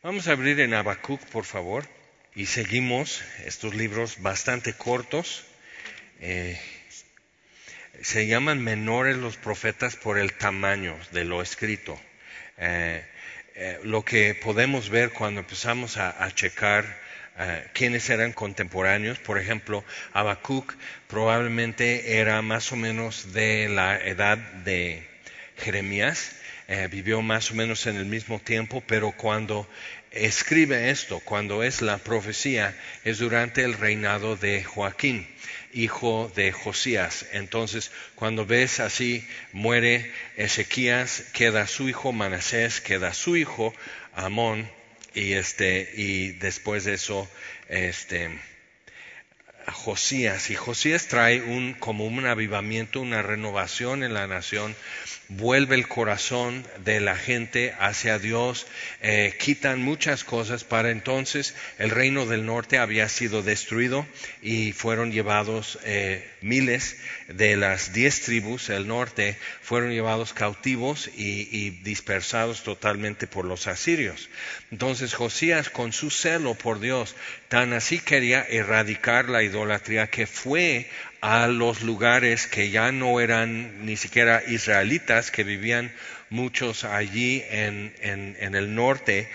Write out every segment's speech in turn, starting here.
Vamos a abrir en Habacuc, por favor, y seguimos estos libros bastante cortos. Eh, se llaman menores los profetas por el tamaño de lo escrito. Eh, eh, lo que podemos ver cuando empezamos a, checar quiénes eran contemporáneos, por ejemplo, Habacuc probablemente era más o menos de la edad de Jeremías, vivió más o menos en el mismo tiempo, pero cuando escribe esto, cuando es la profecía, es durante el reinado de Joaquín, hijo de Josías. Entonces, cuando ves así, muere Ezequías, queda su hijo Manasés, queda su hijo Amón, y este, y después de eso, este, Josías. Y Josías trae un, como un avivamiento, una renovación en la nación, vuelve el corazón de la gente hacia Dios, eh, quitan muchas cosas. Para entonces el reino del norte había sido destruido y fueron llevados eh, miles de las diez tribus del norte, fueron llevados cautivos y, y dispersados totalmente por los asirios. Entonces Josías con su celo por Dios, tan así quería erradicar la idolatría que fue a los lugares que ya no eran ni siquiera israelitas, que vivían muchos allí en, en, el norte,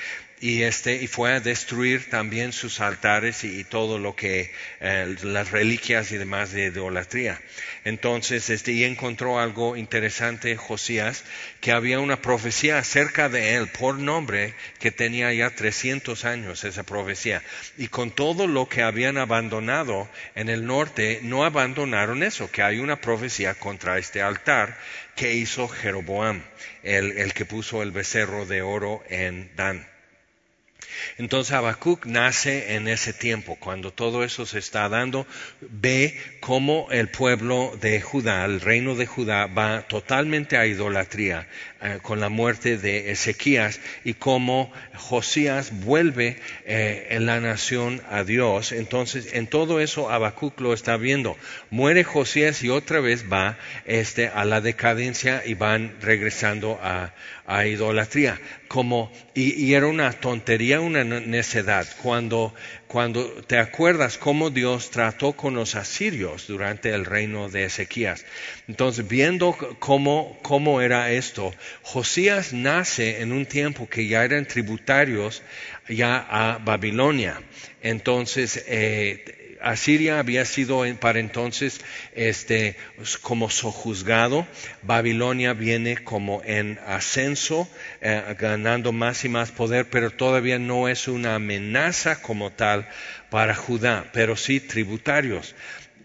y este y fue a destruir también sus altares y, todo lo que eh, las reliquias y demás de idolatría. Entonces, este y encontró algo interesante Josías que había una profecía acerca de él por nombre que tenía ya 300 años esa profecía y con todo lo que habían abandonado en el norte no abandonaron eso, que hay una profecía contra este altar que hizo Jeroboam, el, el que puso el becerro de oro en Dan. Entonces Habacuc nace en ese tiempo, cuando todo eso se está dando, ve cómo el pueblo de Judá, el reino de Judá, va totalmente a idolatría eh, con la muerte de Ezequías y cómo Josías vuelve eh, en la nación a Dios. Entonces, en todo eso Habacuc lo está viendo. Muere Josías y otra vez va este, a la decadencia y van regresando a, a idolatría. Como, y, era una tontería, una necedad. Cuando, cuando te acuerdas cómo Dios trató con los asirios durante el reino de Ezequías. Entonces, viendo cómo, cómo era esto, Josías nace en un tiempo que ya eran tributarios ya a Babilonia. Entonces, eh, Asiria había sido para entonces este, como sojuzgado, Babilonia viene como en ascenso, eh, ganando más y más poder, pero todavía no es una amenaza como tal para Judá, pero sí tributarios.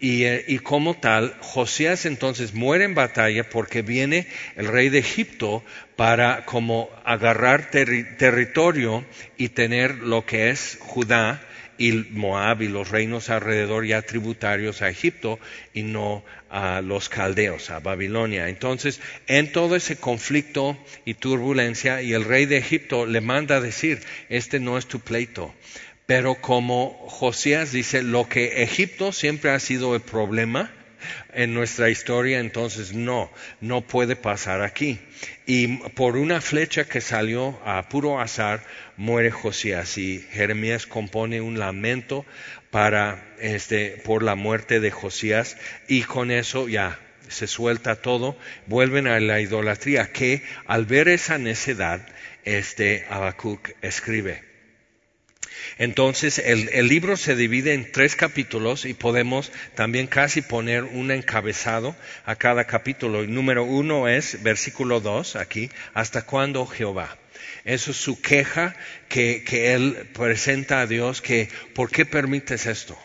Y, eh, como tal, Josías entonces muere en batalla porque viene el rey de Egipto para como agarrar territorio y tener lo que es Judá y Moab y los reinos alrededor ya tributarios a Egipto y no a los caldeos, a Babilonia. Entonces, en todo ese conflicto y turbulencia, y el rey de Egipto le manda a decir, este no es tu pleito. Pero como Josías dice, lo que Egipto siempre ha sido el problema, en nuestra historia, entonces no, no puede pasar aquí. Y por una flecha que salió a puro azar, muere Josías y Jeremías compone un lamento para este por la muerte de Josías y con eso ya se suelta todo, vuelven a la idolatría que al ver esa necedad este Habacuc escribe. Entonces el, libro se divide en tres capítulos y podemos también casi poner un encabezado a cada capítulo. Número uno es versículo dos aquí, ¿hasta cuándo Jehová? Eso es su queja que, que él presenta a Dios, que ¿por qué permites esto?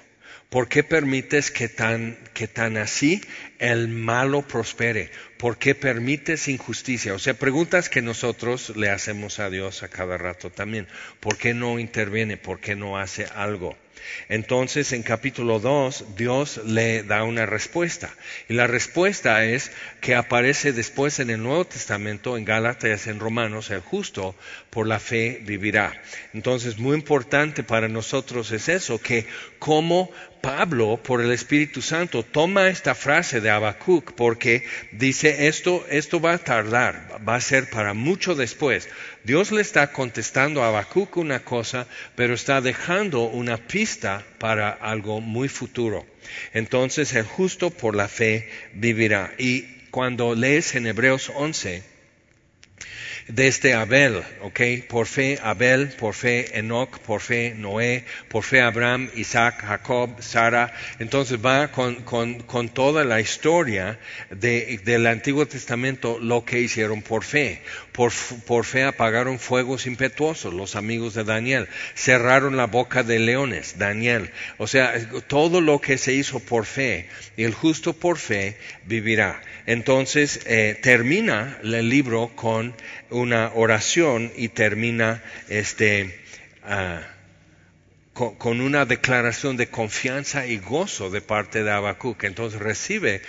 ¿Por qué permites que tan, que tan así el malo prospere? ¿Por qué permites injusticia? O sea, preguntas que nosotros le hacemos a Dios a cada rato también. ¿Por qué no interviene? ¿Por qué no hace algo? Entonces, en capítulo 2, Dios le da una respuesta. Y la respuesta es que aparece después en el Nuevo Testamento, en Gálatas, en Romanos, el justo por la fe vivirá. Entonces, muy importante para nosotros es eso, que como Pablo, por el Espíritu Santo, toma esta frase de Habacuc porque dice esto, esto va a tardar, va a ser para mucho después. Dios le está contestando a Habacuc una cosa, pero está dejando una pista para algo muy futuro. Entonces el justo por la fe vivirá. Y cuando lees en Hebreos 11, desde Abel, ¿ok? Por fe Abel, por fe Enoch, por fe Noé, por fe Abraham, Isaac, Jacob, Sara. Entonces va con, con, toda la historia de, del Antiguo Testamento lo que hicieron por fe. Por, por fe apagaron fuegos impetuosos, los amigos de Daniel. Cerraron la boca de leones, Daniel. O sea, todo lo que se hizo por fe, y el justo por fe vivirá. Entonces eh, termina el libro con una oración y termina este, ah, con, una declaración de confianza y gozo de parte de Habacuc. Entonces recibe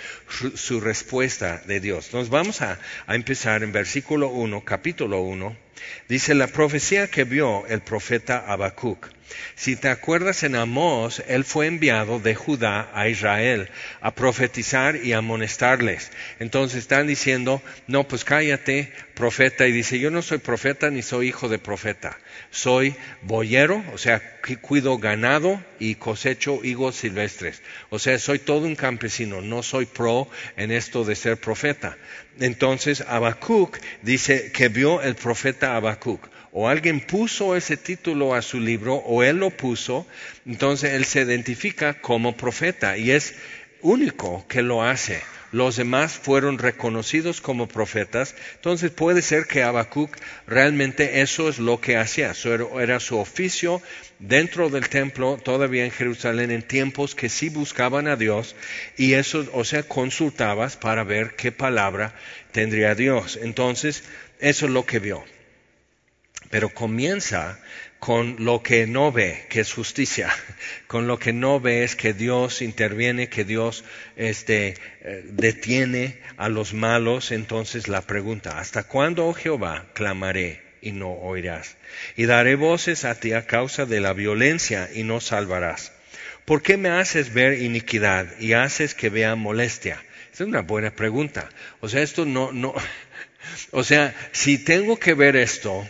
su, respuesta de Dios. Entonces vamos a, a empezar en versículo 1, capítulo 1. Dice la profecía que vio el profeta Habacuc. Si te acuerdas en Amós, él fue enviado de Judá a Israel a profetizar y amonestarles. Entonces están diciendo, no, pues cállate, profeta. Y dice, yo no soy profeta ni soy hijo de profeta. Soy boyero, o sea, cuido ganado y cosecho higos silvestres. O sea, soy todo un campesino, no soy pro en esto de ser profeta. Entonces Habacuc dice que vio el profeta Habacuc o alguien puso ese título a su libro o él lo puso, entonces él se identifica como profeta y es único que lo hace. Los demás fueron reconocidos como profetas, entonces puede ser que Habacuc realmente eso es lo que hacía, era su oficio dentro del templo, todavía en Jerusalén, en tiempos que sí buscaban a Dios, y eso, o sea, consultabas para ver qué palabra tendría Dios. Entonces, eso es lo que vio pero comienza con lo que no ve, que es justicia, con lo que no ve es que Dios interviene, que Dios este, eh, detiene a los malos. Entonces la pregunta, ¿hasta cuándo, oh Jehová, clamaré y no oirás? Y daré voces a ti a causa de la violencia y no salvarás. ¿Por qué me haces ver iniquidad y haces que vea molestia? Es una buena pregunta. O sea, esto no, no, o sea, si tengo que ver esto,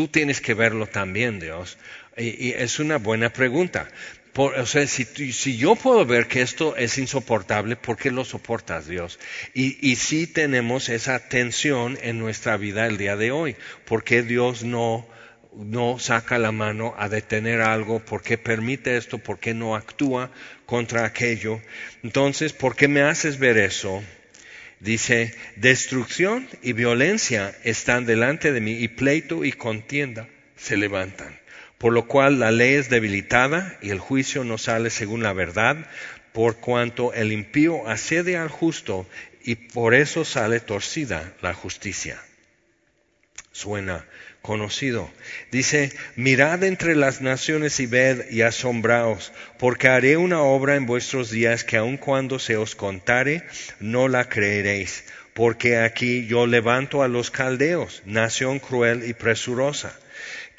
tú tienes que verlo también, Dios. Y, es una buena pregunta. o sea, si, yo puedo ver que esto es insoportable, ¿por qué lo soportas, Dios? Y, si tenemos esa tensión en nuestra vida el día de hoy, ¿por qué Dios no, no saca la mano a detener algo? ¿Por qué permite esto? ¿Por qué no actúa contra aquello? Entonces, ¿por qué me haces ver eso? Dice, destrucción y violencia están delante de mí y pleito y contienda se levantan. Por lo cual la ley es debilitada y el juicio no sale según la verdad, por cuanto el impío asedia al justo y por eso sale torcida la justicia. Suena conocido. Dice, mirad entre las naciones y ved y asombraos, porque haré una obra en vuestros días que aun cuando se os contare, no la creeréis, porque aquí yo levanto a los caldeos, nación cruel y presurosa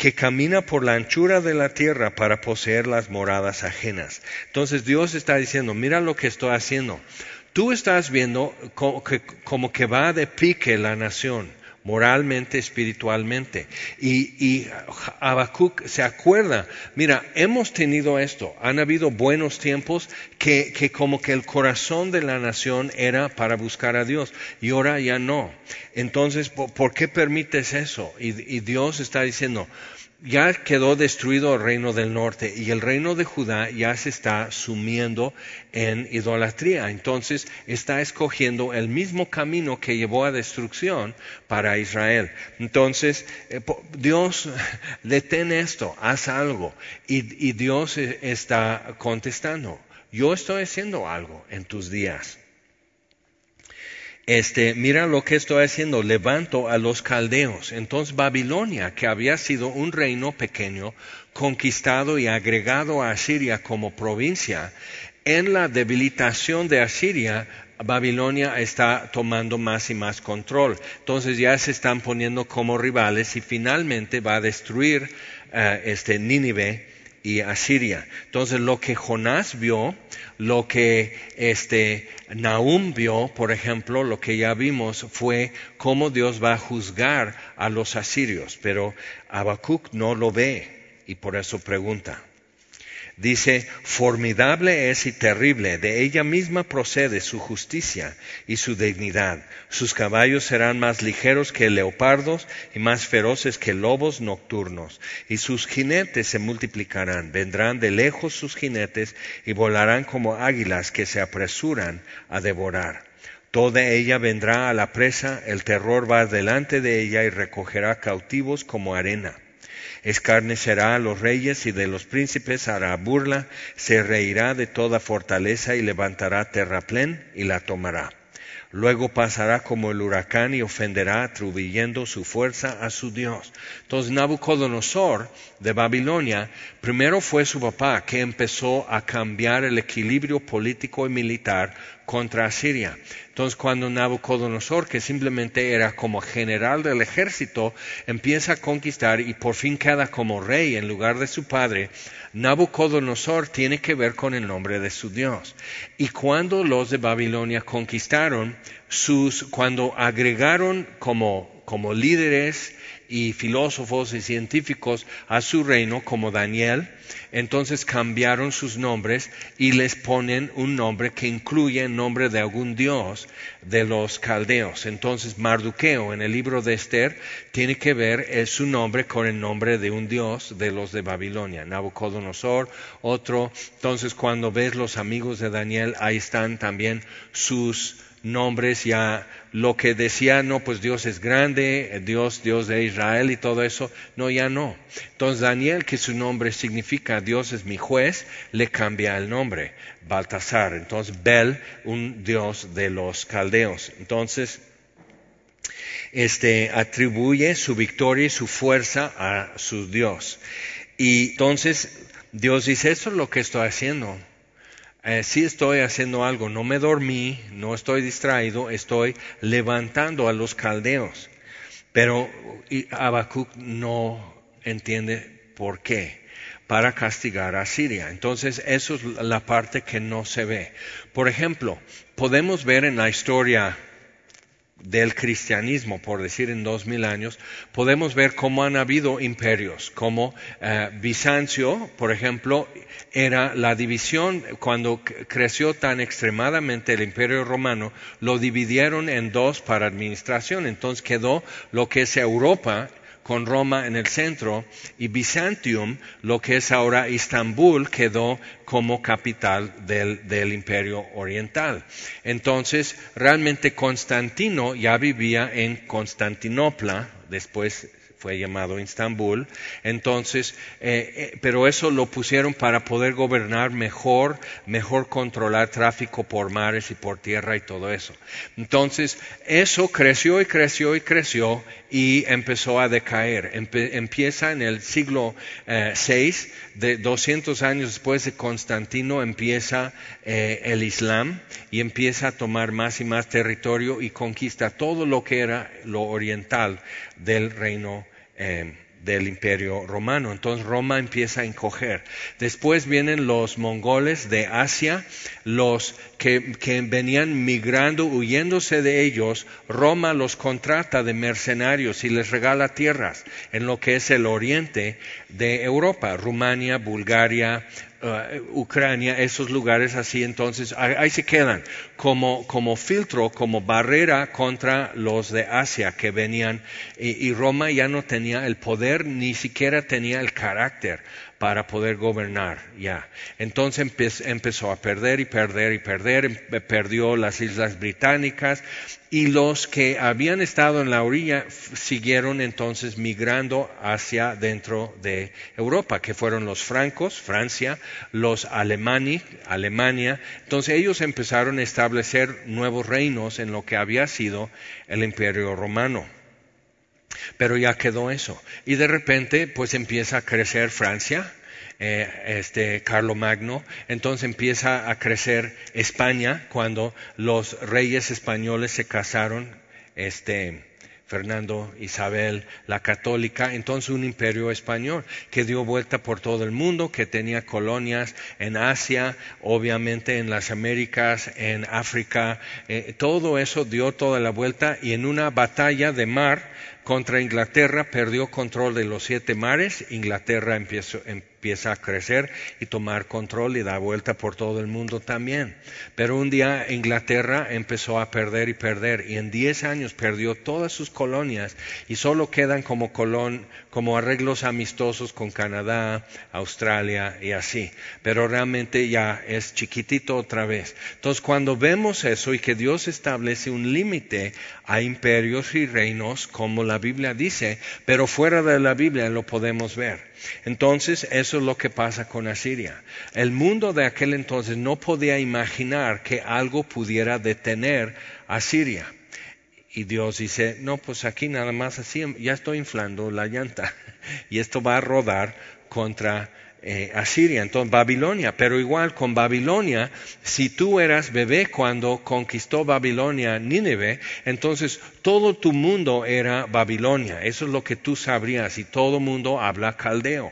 que camina por la anchura de la tierra para poseer las moradas ajenas. Entonces Dios está diciendo, mira lo que estoy haciendo. Tú estás viendo como que, va de pique la nación moralmente, espiritualmente. Y, y Habacuc se acuerda, mira, hemos tenido esto, han habido buenos tiempos que, que como que el corazón de la nación era para buscar a Dios y ahora ya no. Entonces, ¿por, qué permites eso? y Dios está diciendo, ya quedó destruido el reino del norte y el reino de Judá ya se está sumiendo en idolatría. Entonces está escogiendo el mismo camino que llevó a destrucción para Israel. Entonces eh, Dios detén esto, haz algo. Y, y Dios eh, está contestando, yo estoy haciendo algo en tus días este, mira lo que estoy haciendo, levanto a los caldeos. Entonces Babilonia, que había sido un reino pequeño, conquistado y agregado a Asiria como provincia, en la debilitación de Asiria, Babilonia está tomando más y más control. Entonces ya se están poniendo como rivales y finalmente va a destruir eh, este Nínive y Asiria. Entonces lo que Jonás vio, lo que este Nahum vio, por ejemplo, lo que ya vimos fue cómo Dios va a juzgar a los asirios, pero Habacuc no lo ve y por eso pregunta. Dice, formidable es y terrible, de ella misma procede su justicia y su dignidad. Sus caballos serán más ligeros que leopardos y más feroces que lobos nocturnos. Y sus jinetes se multiplicarán, vendrán de lejos sus jinetes y volarán como águilas que se apresuran a devorar. Toda ella vendrá a la presa, el terror va delante de ella y recogerá cautivos como arena escarnecerá a los reyes y de los príncipes hará burla, se reirá de toda fortaleza y levantará terraplén y la tomará. Luego pasará como el huracán y ofenderá atribuyendo su fuerza a su Dios. Entonces Nabucodonosor de Babilonia, primero fue su papá que empezó a cambiar el equilibrio político y militar contra Asiria. Entonces cuando Nabucodonosor, que simplemente era como general del ejército, empieza a conquistar y por fin queda como rey en lugar de su padre, Nabucodonosor tiene que ver con el nombre de su Dios. Y cuando los de Babilonia conquistaron, sus, cuando agregaron como, como líderes y filósofos y científicos a su reino como Daniel, entonces cambiaron sus nombres y les ponen un nombre que incluye el nombre de algún dios de los caldeos. Entonces Marduqueo en el libro de Esther tiene que ver es su nombre con el nombre de un dios de los de Babilonia, Nabucodonosor, otro. Entonces cuando ves los amigos de Daniel, ahí están también sus nombres ya lo que decía, no, pues Dios es grande, Dios, Dios de Israel y todo eso, no, ya no. Entonces Daniel, que su nombre significa Dios es mi juez, le cambia el nombre, Baltasar. Entonces Bel, un Dios de los caldeos. Entonces, este atribuye su victoria y su fuerza a su Dios. Y entonces Dios dice, esto es lo que estoy haciendo eh, sí estoy haciendo algo, no me dormí, no estoy distraído, estoy levantando a los caldeos. Pero Habacuc no entiende por qué para castigar a Siria. Entonces, eso es la parte que no se ve. Por ejemplo, podemos ver en la historia del cristianismo, por decir en dos mil años, podemos ver cómo han habido imperios, como eh, Bizancio, por ejemplo, era la división, cuando creció tan extremadamente el imperio romano, lo dividieron en dos para administración, entonces quedó lo que es Europa con Roma en el centro y Byzantium, lo que es ahora Istambul, quedó como capital del, del, imperio oriental. Entonces, realmente Constantino ya vivía en Constantinopla, después fue llamado Istambul. Entonces, eh, eh, pero eso lo pusieron para poder gobernar mejor, mejor controlar tráfico por mares y por tierra y todo eso. Entonces, eso creció y creció y creció y empezó a decaer. empieza en el siglo eh, de 200 años después de Constantino, empieza el Islam y empieza a tomar más y más territorio y conquista todo lo que era lo oriental del reino eh, del imperio romano. Entonces Roma empieza a encoger. Después vienen los mongoles de Asia, los que, venían migrando, huyéndose de ellos. Roma los contrata de mercenarios y les regala tierras en lo que es el oriente de Europa, Rumania, Bulgaria, Uh, Ucrania, esos lugares así, entonces ahí se quedan como, como filtro, como barrera contra los de Asia que venían y, Roma ya no tenía el poder, ni siquiera tenía el carácter para poder gobernar ya. Entonces empezó a perder y perder y perder, em, perdió las Islas Británicas y los que habían estado en la orilla siguieron entonces migrando hacia dentro de Europa, que fueron los francos, Francia, los alemanes, Alemania. Entonces ellos empezaron a establecer nuevos reinos en lo que había sido el imperio romano. Pero ya quedó eso. Y de repente, pues empieza a crecer Francia, eh, este Carlo Magno, entonces empieza a crecer España cuando los reyes españoles se casaron, este Fernando Isabel la católica, entonces un imperio español que dio vuelta por todo el mundo, que tenía colonias en Asia, obviamente en las Américas, en África, eh, todo eso dio toda la vuelta y en una batalla de mar contra Inglaterra perdió control de los siete mares, Inglaterra empezó, empieza a crecer y tomar control y dar vuelta por todo el mundo también. Pero un día Inglaterra empezó a perder y perder y en 10 años perdió todas sus colonias y solo quedan como colón, como arreglos amistosos con Canadá, Australia y así. Pero realmente ya es chiquitito otra vez. Entonces cuando vemos eso y que Dios establece un límite a imperios y reinos, como la Biblia dice, pero fuera de la Biblia lo podemos ver. Entonces, eso es lo que pasa con Asiria. El mundo de aquel entonces no podía imaginar que algo pudiera detener a Siria. Y Dios dice, no, pues aquí nada más así, ya estoy inflando la llanta. Y esto va a rodar contra eh, Asiria, entonces Babilonia, pero igual con Babilonia, si tú eras bebé cuando conquistó Babilonia Nínive, entonces todo tu mundo era Babilonia, eso es lo que tú sabrías y todo mundo habla caldeo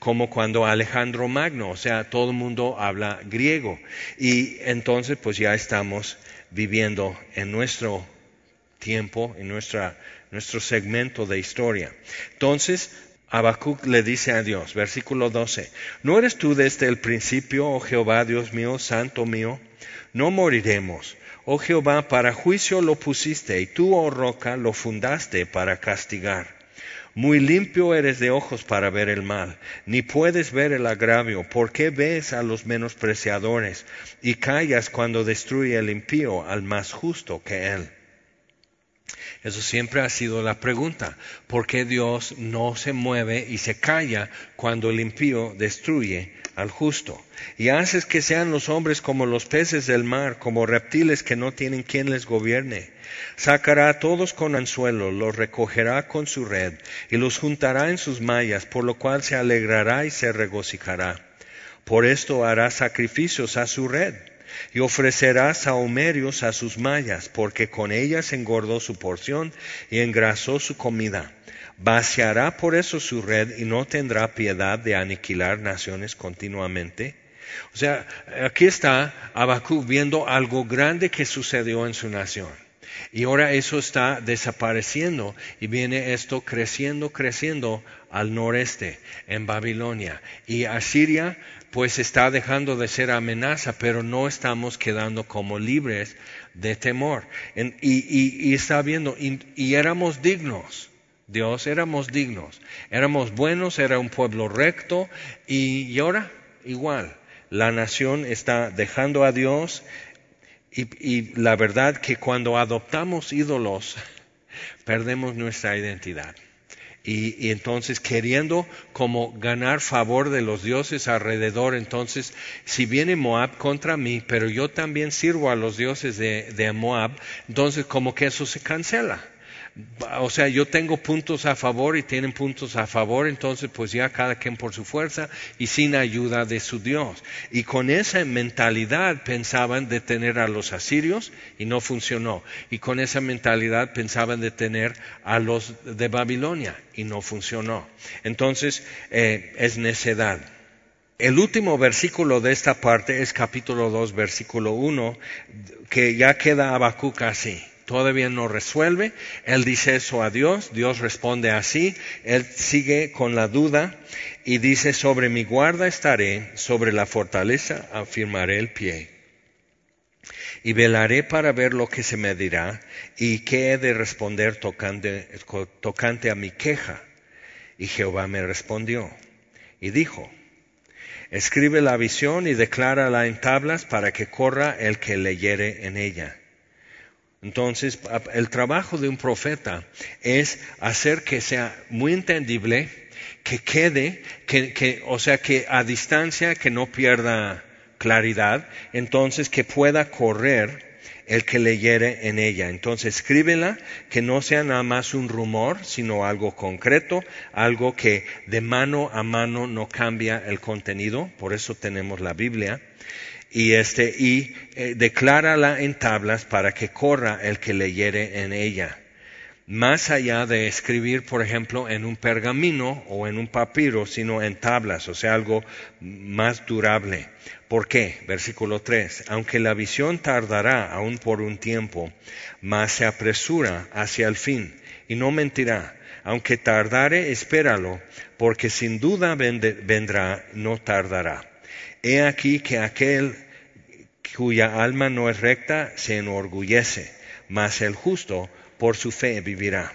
como cuando Alejandro Magno, o sea, todo el mundo habla griego. Y entonces pues ya estamos viviendo en nuestro tiempo, en nuestra, nuestro segmento de historia. Entonces, Habacuc le dice a Dios, versículo 12, ¿no eres tú desde el principio, oh Jehová, Dios mío, santo mío? No moriremos. Oh Jehová, para juicio lo pusiste, y tú, oh roca, lo fundaste para castigar. Muy limpio eres de ojos para ver el mal, ni puedes ver el agravio. ¿Por qué ves a los menospreciadores y callas cuando destruye el impío al más justo que él? Eso siempre ha sido la pregunta. ¿Por qué Dios no se mueve y se calla cuando el impío destruye al justo? Y haces que sean los hombres como los peces del mar, como reptiles que no tienen quien les gobierne. Sacará a todos con anzuelo, los recogerá con su red, y los juntará en sus mallas, por lo cual se alegrará y se regocijará. Por esto hará sacrificios a su red y ofrecerá sahumerios a sus mallas, porque con ellas engordó su porción y engrasó su comida. Vaciará por eso su red y no tendrá piedad de aniquilar naciones continuamente. O sea, aquí está Abacú viendo algo grande que sucedió en su nación. Y ahora eso está desapareciendo y viene esto creciendo, creciendo al noreste, en Babilonia. Y Asiria pues está dejando de ser amenaza, pero no estamos quedando como libres de temor. y, está viendo, y, éramos dignos. Dios, éramos dignos, éramos buenos, era un pueblo recto y, ahora igual, la nación está dejando a Dios y, la verdad que cuando adoptamos ídolos perdemos nuestra identidad. Y, entonces queriendo como ganar favor de los dioses alrededor, entonces si viene Moab contra mí, pero yo también sirvo a los dioses de Moab, entonces como que eso se cancela o sea, yo tengo puntos a favor y tienen puntos a favor, entonces pues ya cada quien por su fuerza y sin ayuda de su Dios. Y con esa mentalidad pensaban detener a los asirios y no funcionó. Y con esa mentalidad pensaban detener a los de Babilonia y no funcionó. Entonces eh, es necedad. El último versículo de esta parte es capítulo 2, versículo 1, que ya queda Habacuc así todavía no resuelve. Él dice eso a Dios, Dios responde así, él sigue con la duda y dice, sobre mi guarda estaré, sobre la fortaleza afirmaré el pie. Y velaré para ver lo que se me dirá y qué he de responder tocante, tocante a mi queja. Y Jehová me respondió y dijo, escribe la visión y declárala en tablas para que corra el que leyere en ella. Entonces, el trabajo de un profeta es hacer que sea muy entendible, que quede, que, o sea, que a distancia, que no pierda claridad, entonces que pueda correr el que leyere en ella. Entonces, escríbela, que no sea nada más un rumor, sino algo concreto, algo que de mano a mano no cambia el contenido, por eso tenemos la Biblia y este y eh, declárala en tablas para que corra el que leyere en ella. más allá de escribir, por ejemplo, en un pergamino o en un papiro, sino en tablas, o sea, algo más durable. ¿Por qué? Versículo 3. Aunque la visión tardará aún por un tiempo, mas se apresura hacia el fin y no mentirá. Aunque tardare, espéralo, porque sin duda vendrá, no tardará. He aquí que aquel cuya alma no es recta se enorgullece, mas el justo por su fe vivirá.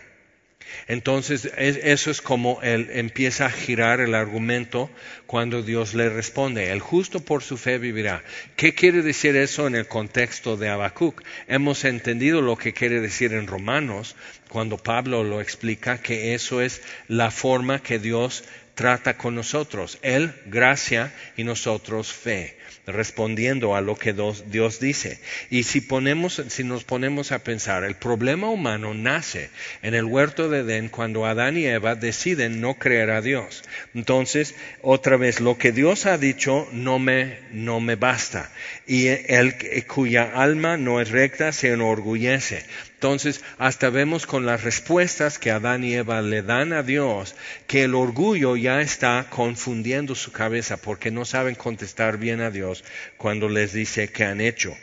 Entonces, eso es como él empieza a girar el argumento cuando Dios le responde. El justo por su fe vivirá. ¿Qué quiere decir eso en el contexto de Habacuc? Hemos entendido lo que quiere decir en Romanos cuando Pablo lo explica, que eso es la forma que Dios trata con nosotros. Él, gracia y nosotros, fe respondiendo a lo que Dios dice. Y si, ponemos, si nos ponemos a pensar, el problema humano nace en el huerto de Edén cuando Adán y Eva deciden no creer a Dios. Entonces, otra vez, lo que Dios ha dicho no me, no me basta. Y el cuya alma no es recta se enorgullece. Entonces, hasta vemos con las respuestas que Adán y Eva le dan a Dios que el orgullo ya está confundiendo su cabeza porque no saben contestar bien a Dios cuando les dice que han hecho.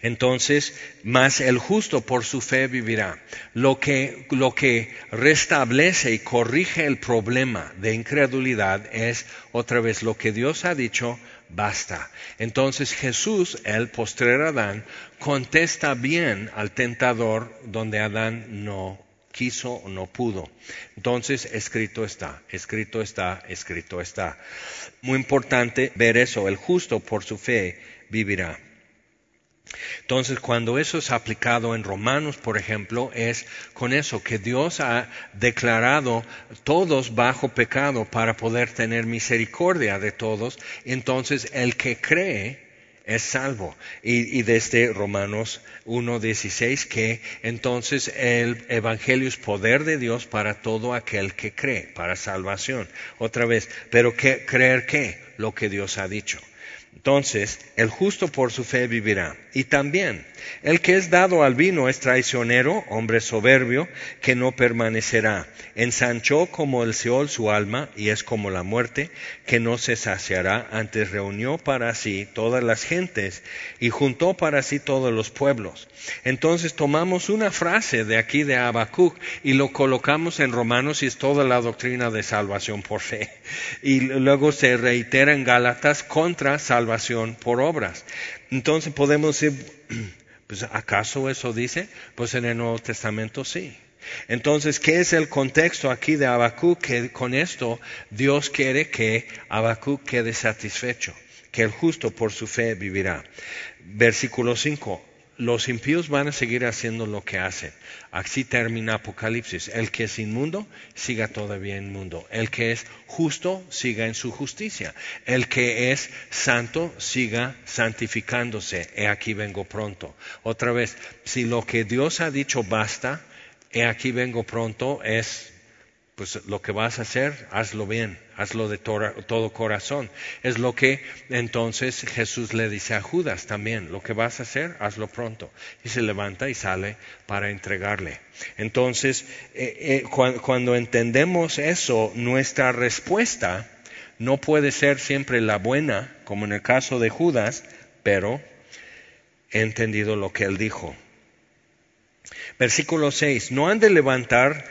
Entonces, más el justo por su fe vivirá. Lo que, lo que restablece y corrige el problema de incredulidad es otra vez lo que Dios ha dicho, basta. Entonces Jesús, el postrer Adán, contesta bien al tentador donde Adán no quiso o no pudo. Entonces, escrito está, escrito está, escrito está. Muy importante ver eso, el justo por su fe vivirá. Entonces, cuando eso es aplicado en Romanos, por ejemplo, es con eso que Dios ha declarado todos bajo pecado para poder tener misericordia de todos. Entonces, el que cree es salvo. Y, desde Romanos 1.16 que entonces el Evangelio es poder de Dios para todo aquel que cree, para salvación. Otra vez, pero creer qué? Lo que Dios ha dicho. Entonces, el justo por su fe vivirá. Y también, el que es dado al vino es traicionero, hombre soberbio, que no permanecerá. Ensanchó como el Seol su alma, y es como la muerte, que no se saciará. Antes reunió para sí todas las gentes, y juntó para sí todos los pueblos. Entonces tomamos una frase de aquí de Habacuc y lo colocamos en Romanos y es toda la doctrina de salvación por fe. Y luego se reitera en Gálatas contra salvación por obras. Entonces podemos decir, pues ¿acaso eso dice? Pues en el Nuevo Testamento sí. Entonces, ¿qué es el contexto aquí de Habacuc? Que con esto Dios quiere que Habacuc quede satisfecho, que el justo por su fe vivirá. Versículo 5 los impíos van a seguir haciendo lo que hacen. Así termina Apocalipsis. El que es inmundo, siga todavía inmundo. El que es justo, siga en su justicia. El que es santo, siga santificándose. He aquí vengo pronto. Otra vez, si lo que Dios ha dicho basta, he aquí vengo pronto es pues lo que vas a hacer, hazlo bien, hazlo de todo corazón. Es lo que entonces Jesús le dice a Judas también, lo que vas a hacer, hazlo pronto. Y se levanta y sale para entregarle. Entonces, eh, eh, cuando entendemos eso, nuestra respuesta no puede ser siempre la buena, como en el caso de Judas, pero he entendido lo que él dijo. Versículo 6, no han de levantar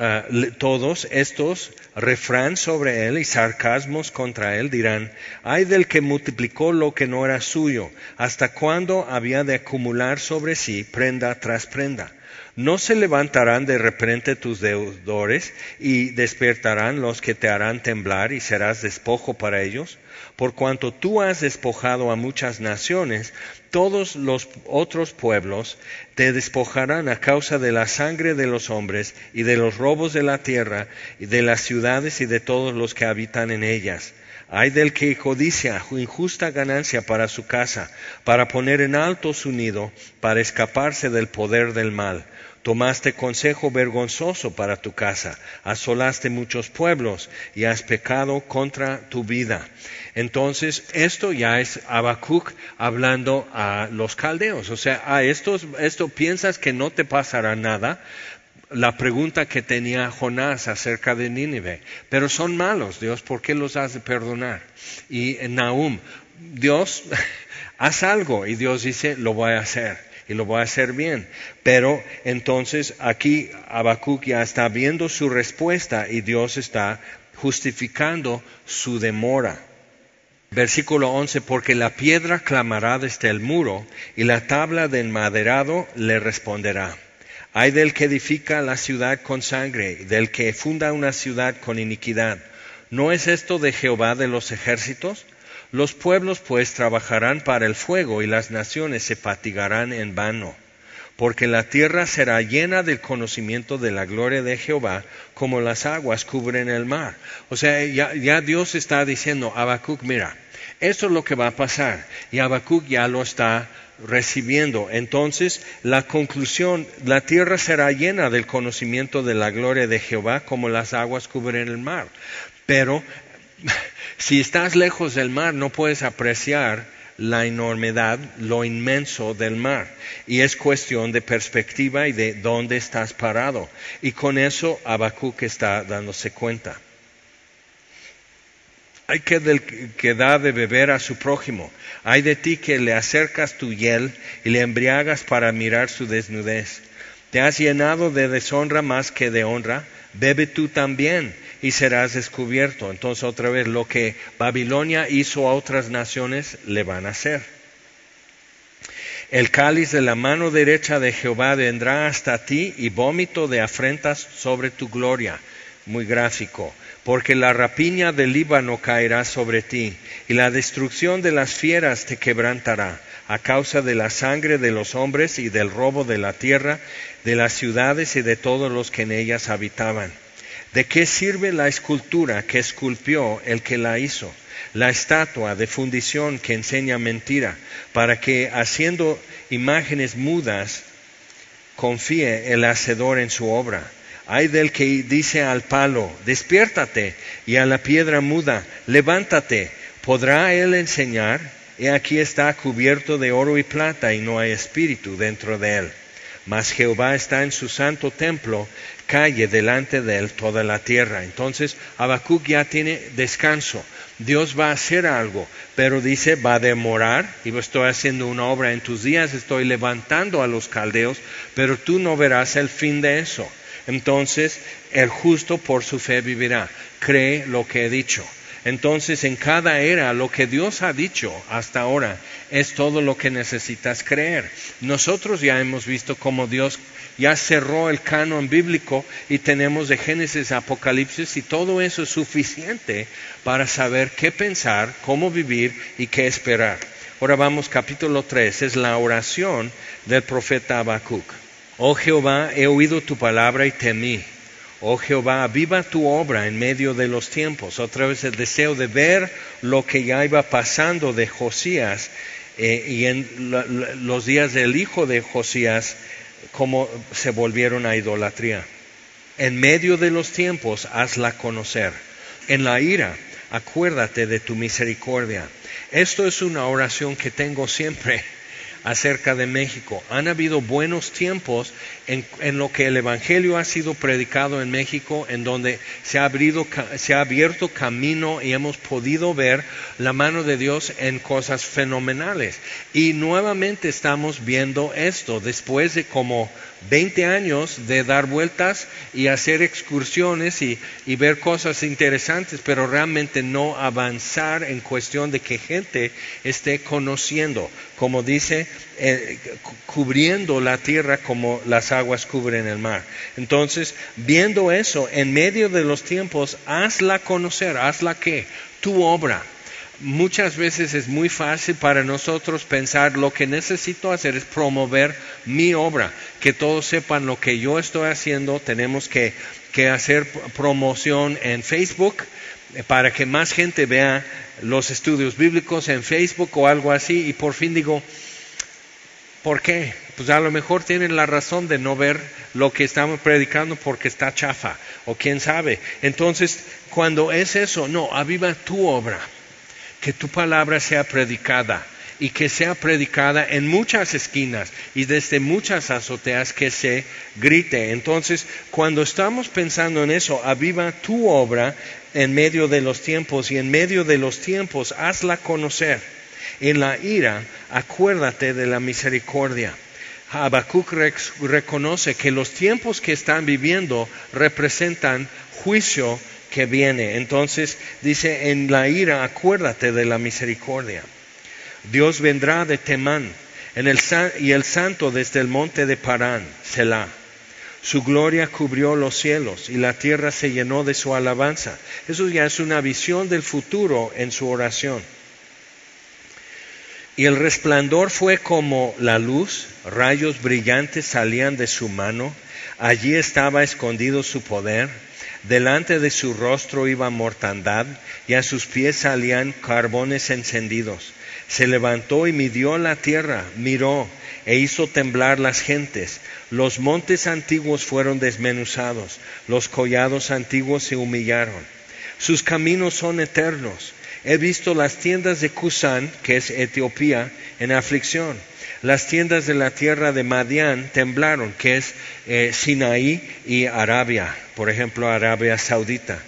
Ah, todos estos refrán sobre él y sarcasmos contra él dirán, ay del que multiplicó lo que no era suyo, hasta cuándo había de acumular sobre sí prenda tras prenda. No se levantarán de repente tus deudores y despertarán los que te harán temblar y serás despojo para ellos por cuanto tú has despojado a muchas naciones, todos los otros pueblos te despojarán a causa de la sangre de los hombres y de los robos de la tierra y de las ciudades y de todos los que habitan en ellas. Hay del que codicia injusta ganancia para su casa, para poner en alto su nido, para escaparse del poder del mal Tomaste consejo vergonzoso para tu casa, asolaste muchos pueblos y has pecado contra tu vida. Entonces, esto ya es Habacuc hablando a los caldeos. O sea, a estos, esto piensas que no te pasará nada, la pregunta que tenía Jonás acerca de Nínive. Pero son malos, Dios, ¿por qué los has de perdonar? Y Nahum, Dios, haz algo. Y Dios dice, lo voy a hacer y lo voy a hacer bien. Pero entonces aquí Habacuc ya está viendo su respuesta y Dios está justificando su demora. Versículo 11, porque la piedra clamará desde el muro y la tabla del maderado le responderá. Hay del que edifica la ciudad con sangre, del que funda una ciudad con iniquidad. ¿No es esto de Jehová de los ejércitos? Los pueblos pues trabajarán para el fuego y las naciones se fatigarán en vano, porque la tierra será llena del conocimiento de la gloria de Jehová, como las aguas cubren el mar. O sea, ya, Dios está diciendo, Habacuc, mira, esto es lo que va a pasar. Y Habacuc ya lo está recibiendo. Entonces, la conclusión, la tierra será llena del conocimiento de la gloria de Jehová, como las aguas cubren el mar. Pero si estás lejos del mar, no puedes apreciar la enormidad, lo inmenso del mar. Y es cuestión de perspectiva y de dónde estás parado. Y con eso Habacuc está dándose cuenta. Hay que, del, que da de beber a su prójimo. Hay de ti que le acercas tu hiel y le embriagas para mirar su desnudez. Te has llenado de deshonra más que de honra. Bebe tú también y serás descubierto. Entonces otra vez lo que Babilonia hizo a otras naciones le van a hacer. El cáliz de la mano derecha de Jehová vendrá hasta ti y vómito de afrentas sobre tu gloria. Muy gráfico. Porque la rapiña del Líbano caerá sobre ti y la destrucción de las fieras te quebrantará a causa de la sangre de los hombres y del robo de la tierra, de las ciudades y de todos los que en ellas habitaban ¿De qué sirve la escultura que esculpió el que la hizo? La estatua de fundición que enseña mentira, para que haciendo imágenes mudas confíe el hacedor en su obra. Hay del que dice al palo, despiértate, y a la piedra muda, levántate. ¿Podrá él enseñar? He aquí está cubierto de oro y plata y no hay espíritu dentro de él. Mas Jehová está en su santo templo, calle delante de él toda la tierra. Entonces Habacuc ya tiene descanso. Dios va a hacer algo, pero dice, va a demorar, y estoy haciendo una obra en tus días, estoy levantando a los caldeos, pero tú no verás el fin de eso. Entonces, el justo por su fe vivirá. Cree lo que he dicho. Entonces, en cada era, lo que Dios ha dicho hasta ahora es todo lo que necesitas creer. Nosotros ya hemos visto cómo Dios ya cerró el canon bíblico y tenemos de Génesis a Apocalipsis y todo eso es suficiente para saber qué pensar, cómo vivir y qué esperar. Ahora vamos capítulo 3, es la oración del profeta Habacuc. Oh Jehová, he oído tu palabra y temí Oh Jehová, viva tu obra en medio de los tiempos. Otra vez el deseo de ver lo que ya iba pasando de Josías eh, y en los días del hijo de Josías, cómo se volvieron a idolatría. En medio de los tiempos, hazla conocer. En la ira, acuérdate de tu misericordia. Esto es una oración que tengo siempre acerca de México. Han habido buenos tiempos en, lo que el Evangelio ha sido predicado en México, en donde se ha, se ha abierto camino y hemos podido ver la mano de Dios en cosas fenomenales. Y nuevamente estamos viendo esto después de como 20 años de dar vueltas y hacer excursiones y, ver cosas interesantes, pero realmente no avanzar en cuestión de que gente esté conociendo, como dice, eh, cubriendo la tierra como las aguas cubren el mar. Entonces, viendo eso, en medio de los tiempos, hazla conocer, hazla que tu obra muchas veces es muy fácil para nosotros pensar lo que necesito hacer es promover mi obra, que todos sepan lo que yo estoy haciendo, tenemos que, hacer promoción en Facebook eh, para que más gente vea los estudios bíblicos en Facebook o algo así y por fin digo, ¿Por qué? Pues a lo mejor tienen la razón de no ver lo que estamos predicando porque está chafa, o quién sabe. Entonces, cuando es eso, no, aviva tu obra, que tu palabra sea predicada y que sea predicada en muchas esquinas y desde muchas azoteas que se grite. Entonces, cuando estamos pensando en eso, aviva tu obra en medio de los tiempos y en medio de los tiempos hazla conocer. En la ira, acuérdate de la misericordia. Habacuc reconoce que los tiempos que están viviendo representan juicio que viene. Entonces dice, en la ira acuérdate de la misericordia. Dios vendrá de Temán y el santo desde el monte de Parán, Selah. Su gloria cubrió los cielos y la tierra se llenó de su alabanza. Eso ya es una visión del futuro en su oración. Y el resplandor fue como la luz, rayos brillantes salían de su mano, allí estaba escondido su poder, delante de su rostro iba mortandad, y a sus pies salían carbones encendidos. Se levantó y midió la tierra, miró e hizo temblar las gentes. Los montes antiguos fueron desmenuzados, los collados antiguos se humillaron. Sus caminos son eternos He visto las tiendas de Cusán, que es Etiopía, en aflicción. Las tiendas de la tierra de Madián temblaron, que es eh, Sinaí y Arabia, por ejemplo, Arabia Saudita.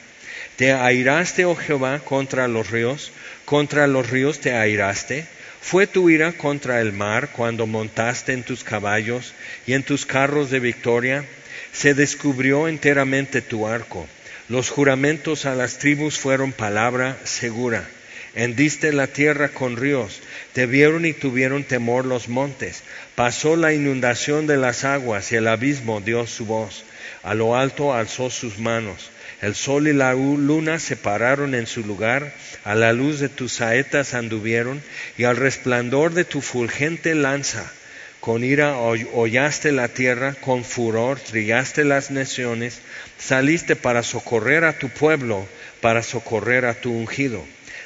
Te airaste, oh Jehová, contra los ríos, contra los ríos te airaste. Fue tu ira contra el mar cuando montaste en tus caballos y en tus carros de victoria. Se descubrió enteramente tu arco los juramentos a las tribus fueron palabra segura. Hendiste la tierra con ríos, te vieron y tuvieron temor los montes. Pasó la inundación de las aguas y el abismo dio su voz. A lo alto alzó sus manos. El sol y la luna se pararon en su lugar, a la luz de tus saetas anduvieron, y al resplandor de tu fulgente lanza con ira hollaste la tierra, con furor trillaste las naciones, saliste para socorrer a tu pueblo, para socorrer a tu ungido.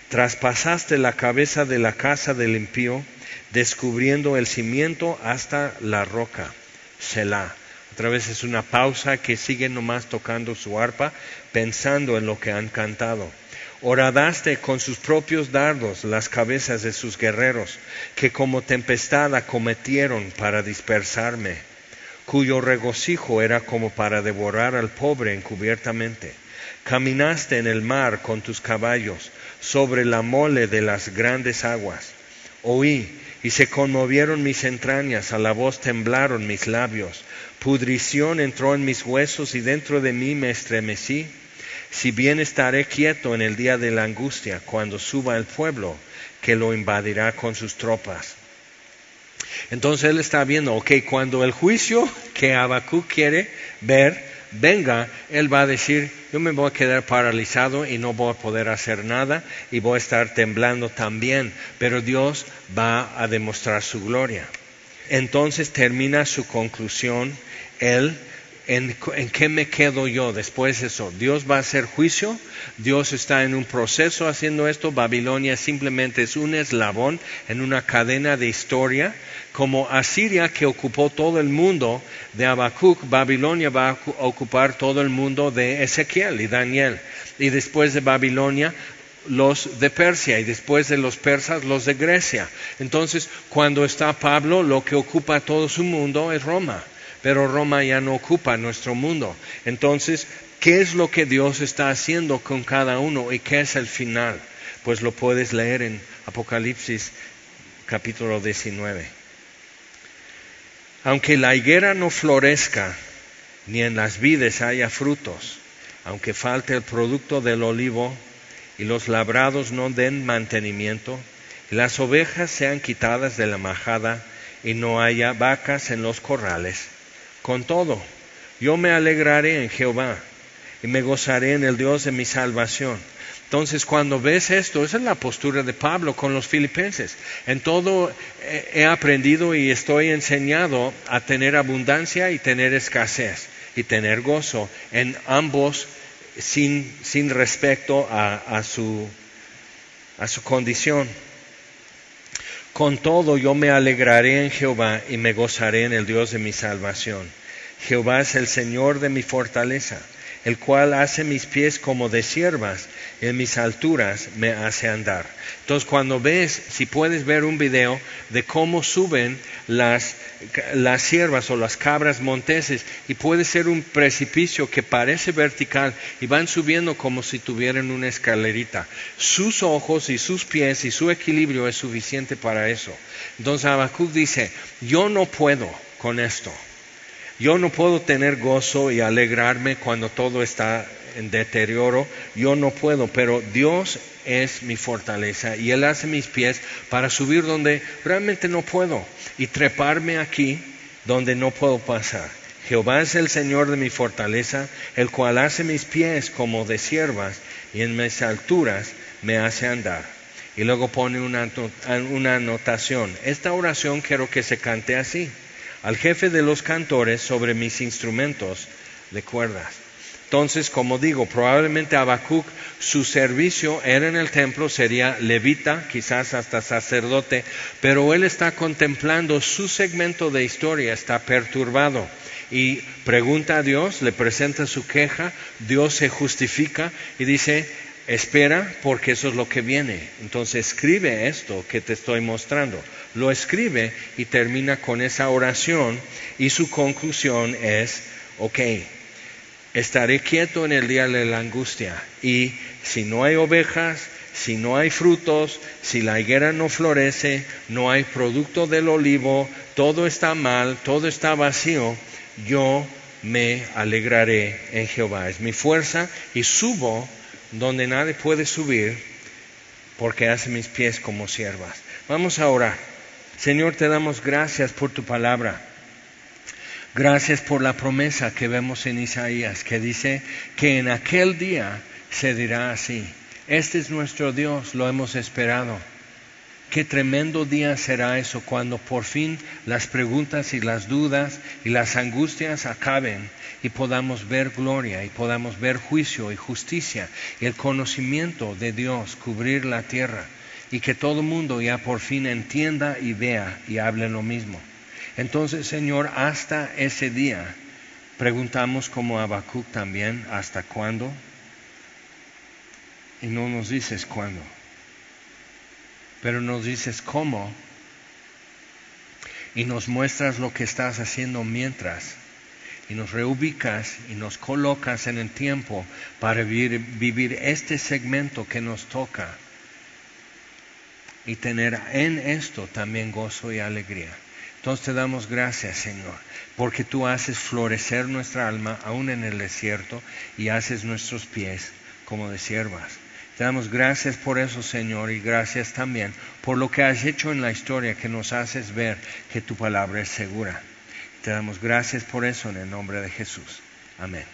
Traspasaste la cabeza de la casa del impío, descubriendo el cimiento hasta la roca. Selah. Otra vez es una pausa que sigue nomás tocando su arpa, pensando en lo que han cantado. Horadaste con sus propios dardos las cabezas de sus guerreros, que como tempestad acometieron para dispersarme, cuyo regocijo era como para devorar al pobre encubiertamente. Caminaste en el mar con tus caballos, sobre la mole de las grandes aguas. Oí, y se conmovieron mis entrañas, a la voz temblaron mis labios. Pudrición entró en mis huesos y dentro de mí me estremecí si bien estaré quieto en el día de la angustia, cuando suba el pueblo que lo invadirá con sus tropas. Entonces él está viendo, ok, cuando el juicio que Abacú quiere ver venga, él va a decir, yo me voy a quedar paralizado y no voy a poder hacer nada y voy a estar temblando también, pero Dios va a demostrar su gloria. Entonces termina su conclusión, él ¿En, qué me quedo yo después de eso? Dios va a hacer juicio, Dios está en un proceso haciendo esto, Babilonia simplemente es un eslabón en una cadena de historia, como Asiria que ocupó todo el mundo de Habacuc, Babilonia va a ocupar todo el mundo de Ezequiel y Daniel. Y después de Babilonia los de Persia y después de los persas los de Grecia. Entonces, cuando está Pablo, lo que ocupa todo su mundo es Roma pero Roma ya no ocupa nuestro mundo. Entonces, ¿qué es lo que Dios está haciendo con cada uno y qué es el final? Pues lo puedes leer en Apocalipsis capítulo 19. Aunque la higuera no florezca, ni en las vides haya frutos, aunque falte el producto del olivo y los labrados no den mantenimiento, las ovejas sean quitadas de la majada y no haya vacas en los corrales, con todo, yo me alegraré en Jehová y me gozaré en el Dios de mi salvación. Entonces, cuando ves esto, esa es la postura de Pablo con los filipenses. En todo he aprendido y estoy enseñado a tener abundancia y tener escasez y tener gozo en ambos sin, sin respecto a, su, a su condición. Con todo yo me alegraré en Jehová y me gozaré en el Dios de mi salvación. Jehová es el Señor de mi fortaleza el cual hace mis pies como de siervas, en mis alturas me hace andar. Entonces cuando ves, si puedes ver un video de cómo suben las, las siervas o las cabras monteses, y puede ser un precipicio que parece vertical y van subiendo como si tuvieran una escalerita. Sus ojos y sus pies y su equilibrio es suficiente para eso. Entonces Habacuc dice, yo no puedo con esto. Yo no puedo tener gozo y alegrarme cuando todo está en deterioro. Yo no puedo, pero Dios es mi fortaleza y Él hace mis pies para subir donde realmente no puedo y treparme aquí donde no puedo pasar. Jehová es el Señor de mi fortaleza, el cual hace mis pies como de siervas y en mis alturas me hace andar. Y luego pone una, una anotación. Esta oración quiero que se cante así al jefe de los cantores sobre mis instrumentos de cuerdas. Entonces, como digo, probablemente Habacuc, su servicio era en el templo, sería levita, quizás hasta sacerdote, pero él está contemplando su segmento de historia, está perturbado y pregunta a Dios, le presenta su queja, Dios se justifica y dice, espera porque eso es lo que viene. Entonces escribe esto que te estoy mostrando. Lo escribe y termina con esa oración y su conclusión es, ok, estaré quieto en el día de la angustia y si no hay ovejas, si no hay frutos, si la higuera no florece, no hay producto del olivo, todo está mal, todo está vacío, yo me alegraré en Jehová. Es mi fuerza y subo donde nadie puede subir, porque hace mis pies como siervas. Vamos a orar. Señor, te damos gracias por tu palabra. Gracias por la promesa que vemos en Isaías, que dice que en aquel día se dirá así. Este es nuestro Dios, lo hemos esperado. Qué tremendo día será eso cuando por fin las preguntas y las dudas y las angustias acaben y podamos ver gloria y podamos ver juicio y justicia y el conocimiento de Dios cubrir la tierra y que todo el mundo ya por fin entienda y vea y hable lo mismo. Entonces, Señor, hasta ese día, preguntamos como Habacuc también, ¿hasta cuándo? Y no nos dices cuándo, pero nos dices cómo y nos muestras lo que estás haciendo mientras y nos reubicas y nos colocas en el tiempo para vivir, vivir este segmento que nos toca y tener en esto también gozo y alegría. Entonces te damos gracias, Señor, porque tú haces florecer nuestra alma aún en el desierto y haces nuestros pies como de siervas. Te damos gracias por eso, Señor, y gracias también por lo que has hecho en la historia que nos haces ver que tu palabra es segura. Te damos gracias por eso en el nombre de Jesús. Amén.